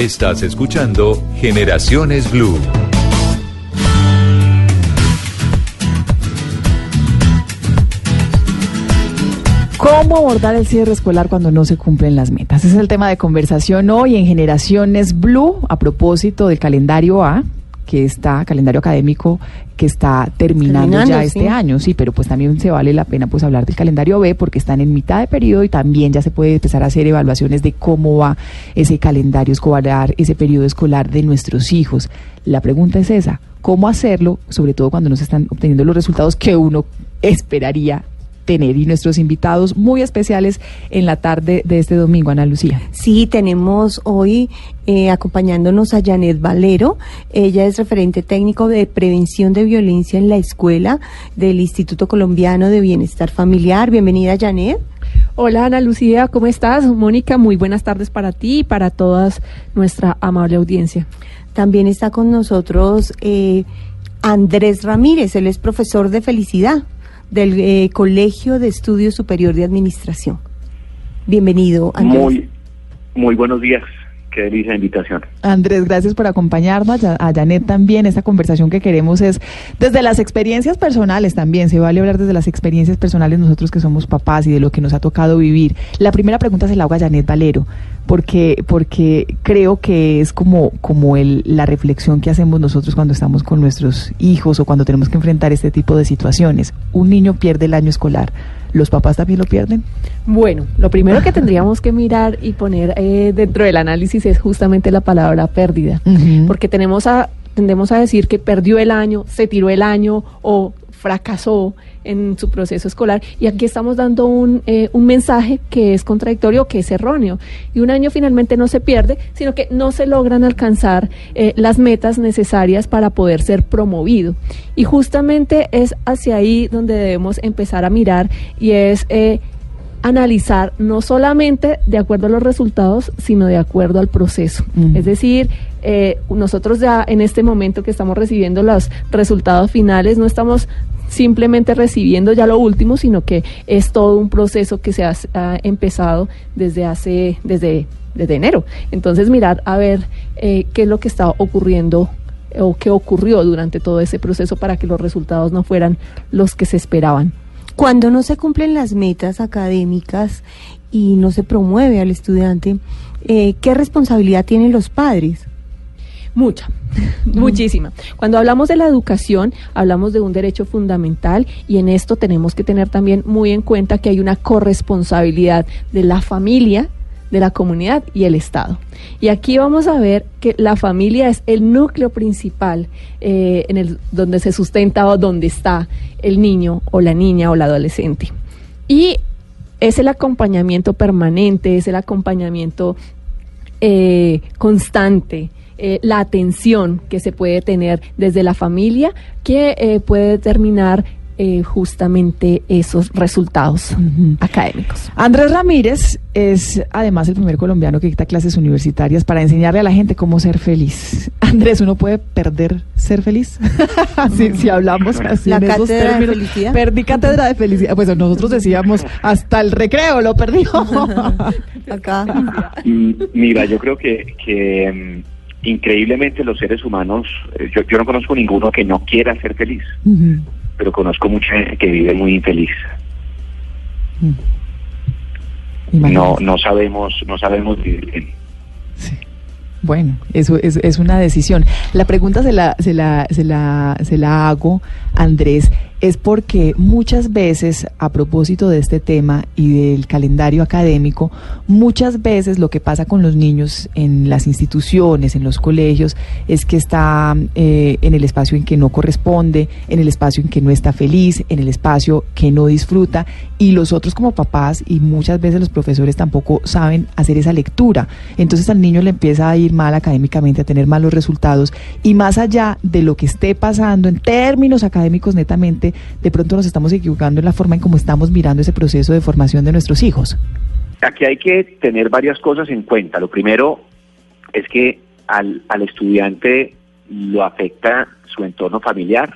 Estás escuchando Generaciones Blue. ¿Cómo abordar el cierre escolar cuando no se cumplen las metas? Es el tema de conversación hoy en Generaciones Blue a propósito del calendario A que está, calendario académico que está terminando, Terminando, ya este sí. año, sí, pero pues también se vale la pena pues hablar del calendario B porque están en mitad de periodo y también ya se puede empezar a hacer evaluaciones de cómo va ese calendario escolar, ese periodo escolar de nuestros hijos. La pregunta es esa, ¿cómo hacerlo? Sobre todo cuando no se están obteniendo los resultados que uno esperaría tener y nuestros invitados muy especiales en la tarde de este domingo, Ana Lucía. Sí, tenemos hoy eh, acompañándonos a Janet Valero. Ella es referente técnico de prevención de violencia en la escuela del Instituto Colombiano de Bienestar Familiar. Bienvenida, Janet. Hola Ana Lucía, ¿cómo estás? Mónica, muy buenas tardes para ti y para toda nuestra amable audiencia. También está con nosotros eh, Andrés Ramírez. Él es profesor de felicidad del eh, Colegio de Estudios Superior de Administración. Bienvenido, Andrés. Muy, muy buenos días. Qué delicia de invitación. Andrés, gracias por acompañarnos. A a Janet también. Esta conversación que queremos es desde las experiencias personales también. Se vale hablar desde las experiencias personales nosotros que somos papás y de lo que nos ha tocado vivir. La primera pregunta se la hago a Janet Valero, porque, porque creo que es como, como el, la reflexión que hacemos nosotros cuando estamos con nuestros hijos o cuando tenemos que enfrentar este tipo de situaciones. Un niño pierde el año escolar. ¿Los papás también lo pierden? Bueno, lo primero que tendríamos que mirar y poner eh, dentro del análisis es justamente la palabra pérdida, porque tenemos a, tendemos a decir que perdió el año, se tiró el año o fracasó en su proceso escolar y aquí estamos dando un, eh, un mensaje que es contradictorio, que es erróneo. Y un año finalmente no se pierde, sino que no se logran alcanzar eh, las metas necesarias para poder ser promovido. Y justamente es hacia ahí donde debemos empezar a mirar y es... eh, analizar no solamente de acuerdo a los resultados, sino de acuerdo al proceso. Es decir, eh, nosotros ya en este momento que estamos recibiendo los resultados finales, no estamos simplemente recibiendo ya lo último, sino que es todo un proceso que se ha, empezado desde hace, desde, desde enero. Entonces, mirar a ver eh, qué es lo que está ocurriendo o qué ocurrió durante todo ese proceso para que los resultados no fueran los que se esperaban. Cuando no se cumplen las metas académicas y no se promueve al estudiante, eh, ¿qué responsabilidad tienen los padres? Mucha, muchísima. Cuando hablamos de la educación, hablamos de un derecho fundamental y en esto tenemos que tener también muy en cuenta que hay una corresponsabilidad de la familia, de la comunidad y el Estado. Y aquí vamos a ver que la familia es el núcleo principal eh, en el donde se sustenta o donde está el niño o la niña o la adolescente. Y es el acompañamiento permanente, es el acompañamiento eh, constante, eh, la atención que se puede tener desde la familia que eh, puede determinar eh, justamente esos resultados académicos. Andrés Ramírez es además el primer colombiano que dicta clases universitarias para enseñarle a la gente cómo ser feliz. Andrés, ¿uno puede perder ser feliz? si, si hablamos así La en esos cátedra de términos. felicidad. Perdí cátedra de felicidad. Pues nosotros decíamos hasta el recreo lo perdió. Acá. Mm, Mira, yo creo que, que mm, increíblemente los seres humanos, eh, yo, yo no conozco ninguno que no quiera ser feliz, pero conozco mucha gente que vive muy infeliz. No, Imagínate. no sabemos, no sabemos vivir bien. Sí. Bueno, eso es, es una decisión. La pregunta se la, se la, se la, se la hago, Andrés. Es porque muchas veces, a propósito de este tema y del calendario académico, muchas veces lo que pasa con los niños en las instituciones, en los colegios, es que está eh, en el espacio en que no corresponde, en el espacio en que no está feliz, en el espacio que no disfruta, y los otros como papás y muchas veces los profesores tampoco saben hacer esa lectura. Entonces al niño le empieza a ir mal académicamente, a tener malos resultados, y más allá de lo que esté pasando en términos académicos netamente, de pronto nos estamos equivocando en la forma en cómo estamos mirando ese proceso de formación de nuestros hijos. Aquí hay que tener varias cosas en cuenta. Lo primero es que al, al estudiante lo afecta su entorno familiar,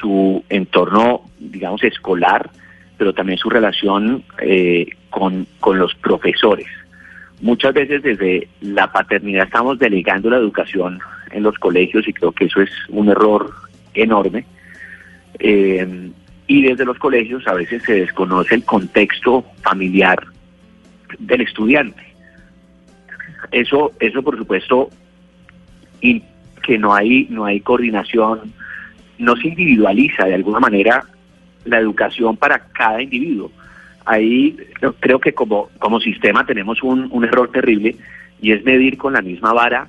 su entorno, digamos, escolar, pero también su relación eh, con, con los profesores. Muchas veces desde la paternidad estamos delegando la educación en los colegios y creo que eso es un error enorme. Eh, y desde los colegios a veces se desconoce el contexto familiar del estudiante. Eso, eso por supuesto, y que no hay, no hay coordinación, no se individualiza de alguna manera la educación para cada individuo. Ahí creo que como, como sistema tenemos un, un error terrible y es medir con la misma vara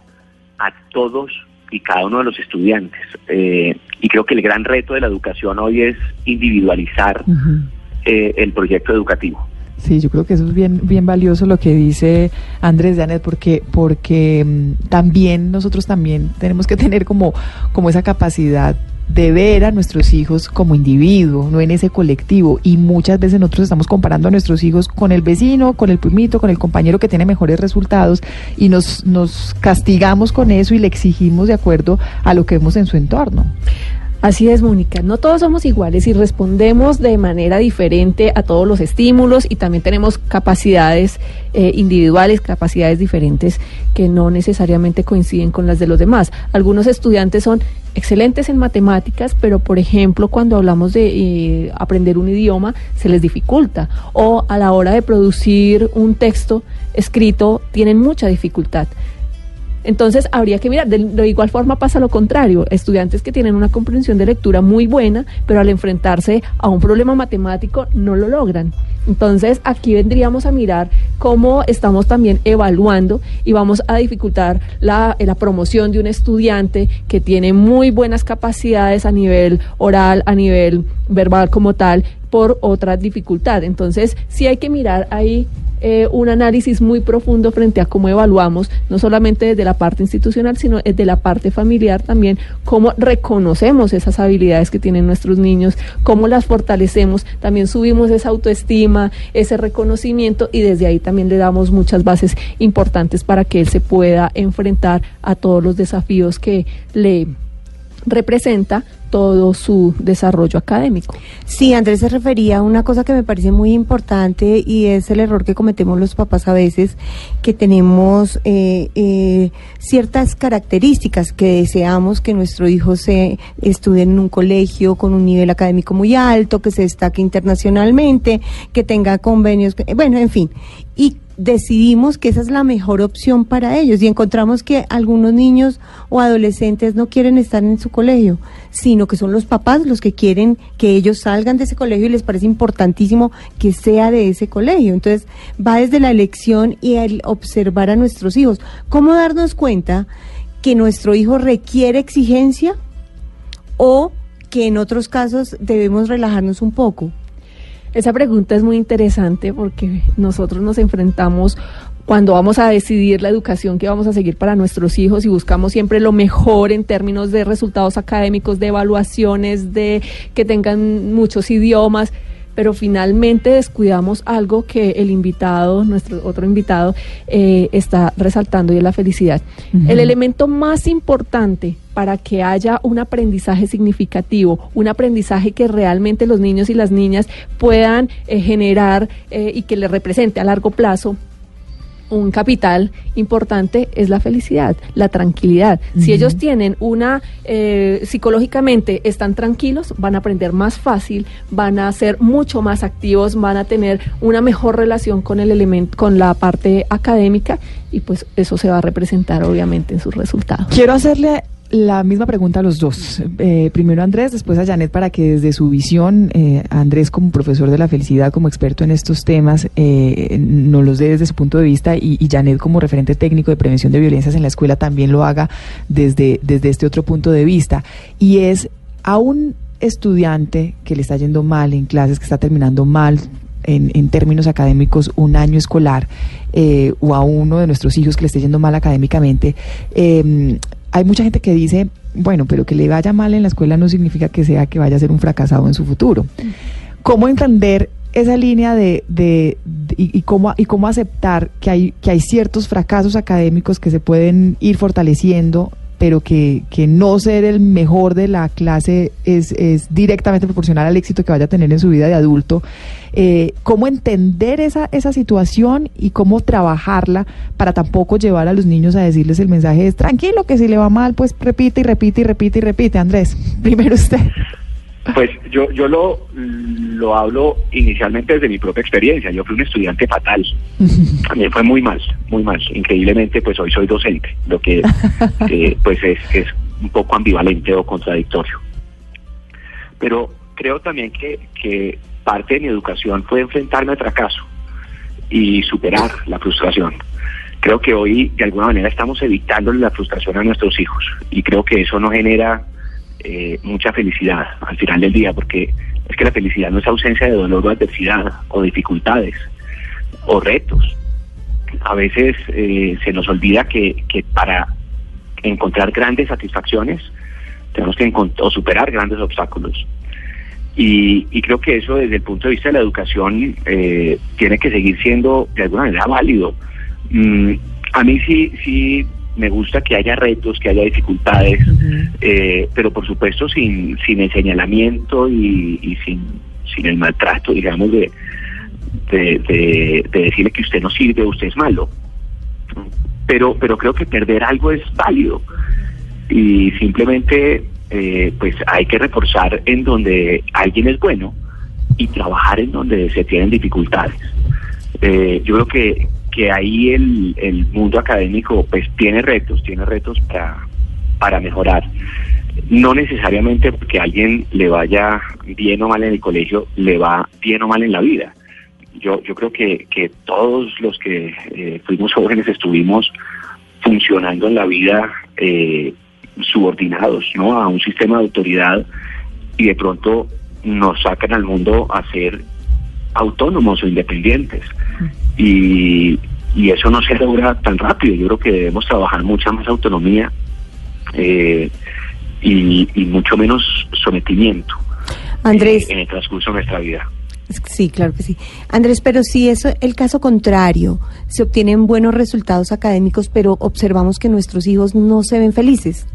a todos y cada uno de los estudiantes. Eh, y creo que el gran reto de la educación hoy es individualizar eh, el proyecto educativo. Sí, yo creo que eso es bien, bien valioso lo que dice Andrés Janet, porque, porque mm, también nosotros también tenemos que tener como, como esa capacidad de ver a nuestros hijos como individuo, no en ese colectivo. Y muchas veces nosotros estamos comparando a nuestros hijos con el vecino, con el primito, con el compañero que tiene mejores resultados y nos, nos castigamos con eso y le exigimos de acuerdo a lo que vemos en su entorno. Así es, Mónica. No todos somos iguales y respondemos de manera diferente a todos los estímulos y también tenemos capacidades eh, individuales, capacidades diferentes que no necesariamente coinciden con las de los demás. Algunos estudiantes son excelentes en matemáticas, pero por ejemplo cuando hablamos de eh, aprender un idioma se les dificulta o a la hora de producir un texto escrito tienen mucha dificultad. Entonces habría que mirar, de, igual forma pasa lo contrario, estudiantes que tienen una comprensión de lectura muy buena, pero al enfrentarse a un problema matemático no lo logran. Entonces aquí vendríamos a mirar cómo estamos también evaluando y vamos a dificultar la, la promoción de un estudiante que tiene muy buenas capacidades a nivel oral, a nivel verbal como tal, por otra dificultad. Entonces sí hay que mirar ahí eh, un análisis muy profundo frente a cómo evaluamos, no solamente desde la parte institucional, sino desde la parte familiar también, cómo reconocemos esas habilidades que tienen nuestros niños, cómo las fortalecemos, también subimos esa autoestima, ese reconocimiento y desde ahí también le damos muchas bases importantes para que él se pueda enfrentar a todos los desafíos que le representa todo su desarrollo académico. Sí, Andrés se refería a una cosa que me parece muy importante y es el error que cometemos los papás a veces, que tenemos eh, eh, ciertas características que deseamos que nuestro hijo se estudie en un colegio con un nivel académico muy alto, que se destaque internacionalmente, que tenga convenios, bueno, en fin. Y decidimos que esa es la mejor opción para ellos y encontramos que algunos niños o adolescentes no quieren estar en su colegio, sino que son los papás los que quieren que ellos salgan de ese colegio y les parece importantísimo que sea de ese colegio. Entonces va desde la elección y el observar a nuestros hijos. ¿Cómo darnos cuenta que nuestro hijo requiere exigencia o que en otros casos debemos relajarnos un poco? Esa pregunta es muy interesante porque nosotros nos enfrentamos cuando vamos a decidir la educación que vamos a seguir para nuestros hijos y buscamos siempre lo mejor en términos de resultados académicos, de evaluaciones, de que tengan muchos idiomas pero finalmente descuidamos algo que el invitado, nuestro otro invitado, eh, está resaltando y es la felicidad. El elemento más importante para que haya un aprendizaje significativo, un aprendizaje que realmente los niños y las niñas puedan eh, generar eh, y que les represente a largo plazo un capital importante es la felicidad, la tranquilidad. Si ellos tienen una, eh, psicológicamente están tranquilos, van a aprender más fácil, van a ser mucho más activos, van a tener una mejor relación con el elemento, con la parte académica y pues eso se va a representar obviamente en sus resultados. Quiero hacerle la misma pregunta a los dos. Eh, primero a Andrés, después a Janet, para que desde su visión, eh, Andrés como profesor de la felicidad, como experto en estos temas, eh, nos los dé desde su punto de vista y, Janet como referente técnico de prevención de violencias en la escuela también lo haga desde, desde este otro punto de vista. Y es a un estudiante que le está yendo mal en clases, que está terminando mal en, en, términos académicos un año escolar eh, o a uno de nuestros hijos que le esté yendo mal académicamente, eh, hay mucha gente que dice, bueno, pero que le vaya mal en la escuela no significa que sea que vaya a ser un fracasado en su futuro. ¿Cómo entender esa línea de, de, de y, y, cómo, y cómo aceptar que hay, que hay ciertos fracasos académicos que se pueden ir fortaleciendo pero que, que, no ser el mejor de la clase es, es, directamente proporcional al éxito que vaya a tener en su vida de adulto. Eh, ¿Cómo entender esa, esa situación y cómo trabajarla para tampoco llevar a los niños a decirles el mensaje es tranquilo, que si le va mal, pues repite y repite y repite y repite? Andrés, primero usted. Pues yo, yo lo, lo hablo inicialmente desde mi propia experiencia. Yo fui un estudiante fatal. A mí fue muy mal, muy mal. Increíblemente, pues hoy soy docente, lo que eh, pues es, es un poco ambivalente o contradictorio. Pero creo también que, que parte de mi educación fue enfrentarme al fracaso y superar la frustración. Creo que hoy de alguna manera estamos evitando la frustración a nuestros hijos y creo que eso no genera eh, mucha felicidad al final del día, porque es que la felicidad no es ausencia de dolor o adversidad o dificultades o retos. A veces eh, se nos olvida que, que, para encontrar grandes satisfacciones tenemos que o superar grandes obstáculos. Y, y, creo que eso desde el punto de vista de la educación eh, tiene que seguir siendo de alguna manera válido. Mm, a mí sí, sí me gusta que haya retos, que haya dificultades, uh -huh. eh, pero por supuesto sin, sin el señalamiento y, y sin, sin el maltrato, digamos, de, de, de, de, decirle que usted no sirve, usted es malo. Pero, pero creo que perder algo es válido y simplemente eh, pues hay que reforzar en donde alguien es bueno y trabajar en donde se tienen dificultades. Eh, yo creo que que ahí el, el mundo académico pues tiene retos, tiene retos para, para mejorar. No necesariamente porque alguien le vaya bien o mal en el colegio, le va bien o mal en la vida. Yo, yo creo que, que todos los que eh, fuimos jóvenes estuvimos funcionando en la vida eh, subordinados ¿no? a un sistema de autoridad y de pronto nos sacan al mundo a ser autónomos o independientes. Y, y, eso no se logra tan rápido. Yo creo que debemos trabajar mucha más autonomía eh, y, y, mucho menos sometimiento Andrés, eh, en el transcurso de nuestra vida. Sí, claro que sí. Andrés, pero si es el caso contrario, se obtienen buenos resultados académicos, pero observamos que nuestros hijos no se ven felices.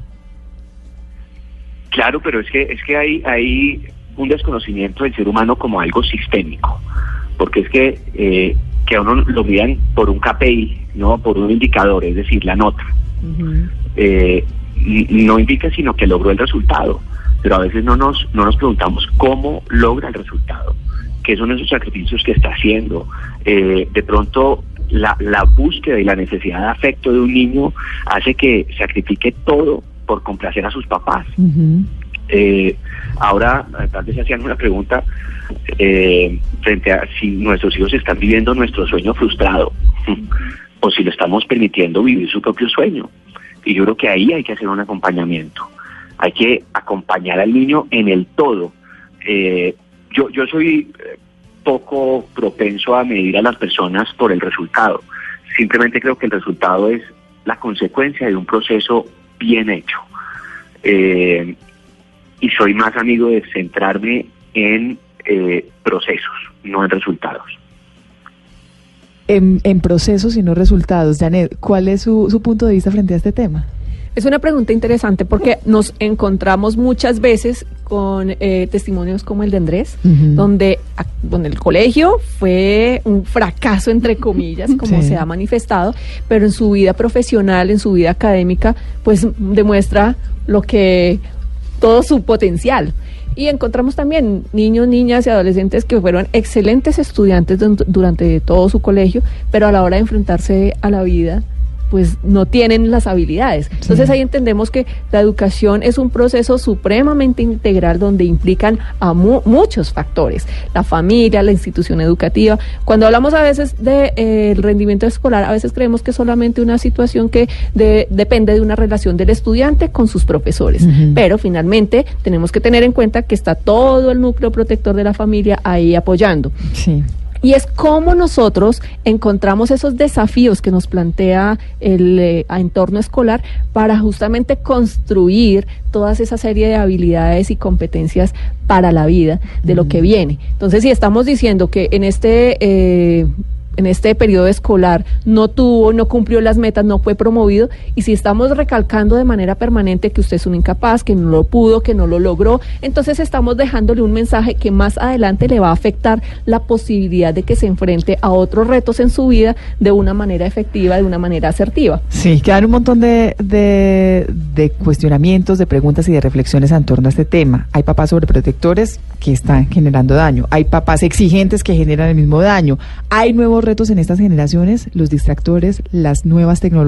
Claro, pero es que es que hay hay un desconocimiento del ser humano como algo sistémico, porque es que eh, que a uno lo midan por un KPI, no por un indicador, es decir, la nota. Uh -huh. eh, no indica sino que logró el resultado, pero a veces no nos no nos preguntamos cómo logra el resultado, qué son esos sacrificios que está haciendo. Eh, de pronto la, la búsqueda y la necesidad de afecto de un niño hace que sacrifique todo por complacer a sus papás. Uh -huh. Eh, ahora, tal vez hacían una pregunta eh, frente a si nuestros hijos están viviendo nuestro sueño frustrado o si lo estamos permitiendo vivir su propio sueño. Y yo creo que ahí hay que hacer un acompañamiento. Hay que acompañar al niño en el todo. Eh, yo, yo soy poco propenso a medir a las personas por el resultado. Simplemente creo que el resultado es la consecuencia de un proceso bien hecho. Eh, y soy más amigo de centrarme en eh, procesos, no en resultados. En, en, procesos y no resultados. Janet, ¿cuál es su, su punto de vista frente a este tema? Es una pregunta interesante porque nos encontramos muchas veces con eh, testimonios como el de Andrés, uh -huh. donde, a, donde el colegio fue un fracaso, entre comillas, como sí. se ha manifestado, pero en su vida profesional, en su vida académica, pues demuestra lo que todo su potencial. Y encontramos también niños, niñas y adolescentes que fueron excelentes estudiantes durante todo su colegio, pero a la hora de enfrentarse a la vida pues no tienen las habilidades. Entonces ahí entendemos que la educación es un proceso supremamente integral donde implican a muchos factores, la familia, la institución educativa. Cuando hablamos a veces del de, eh, rendimiento escolar, a veces creemos que es solamente una situación que depende de una relación del estudiante con sus profesores, pero finalmente tenemos que tener en cuenta que está todo el núcleo protector de la familia ahí apoyando. Sí. Y es cómo nosotros encontramos esos desafíos que nos plantea el eh, entorno escolar para justamente construir toda esa serie de habilidades y competencias para la vida de lo que viene. Entonces, si estamos diciendo que en este... Eh, en este periodo escolar no tuvo, no cumplió las metas, no fue promovido, y si estamos recalcando de manera permanente que usted es un incapaz, que no lo pudo, que no lo logró, entonces estamos dejándole un mensaje que más adelante le va a afectar la posibilidad de que se enfrente a otros retos en su vida de una manera efectiva, de una manera asertiva. Sí, quedan un montón de, de, cuestionamientos, de preguntas y de reflexiones en torno a este tema. Hay papás sobreprotectores que están generando daño, hay papás exigentes que generan el mismo daño, hay nuevos retos en estas generaciones, los distractores, las nuevas tecnologías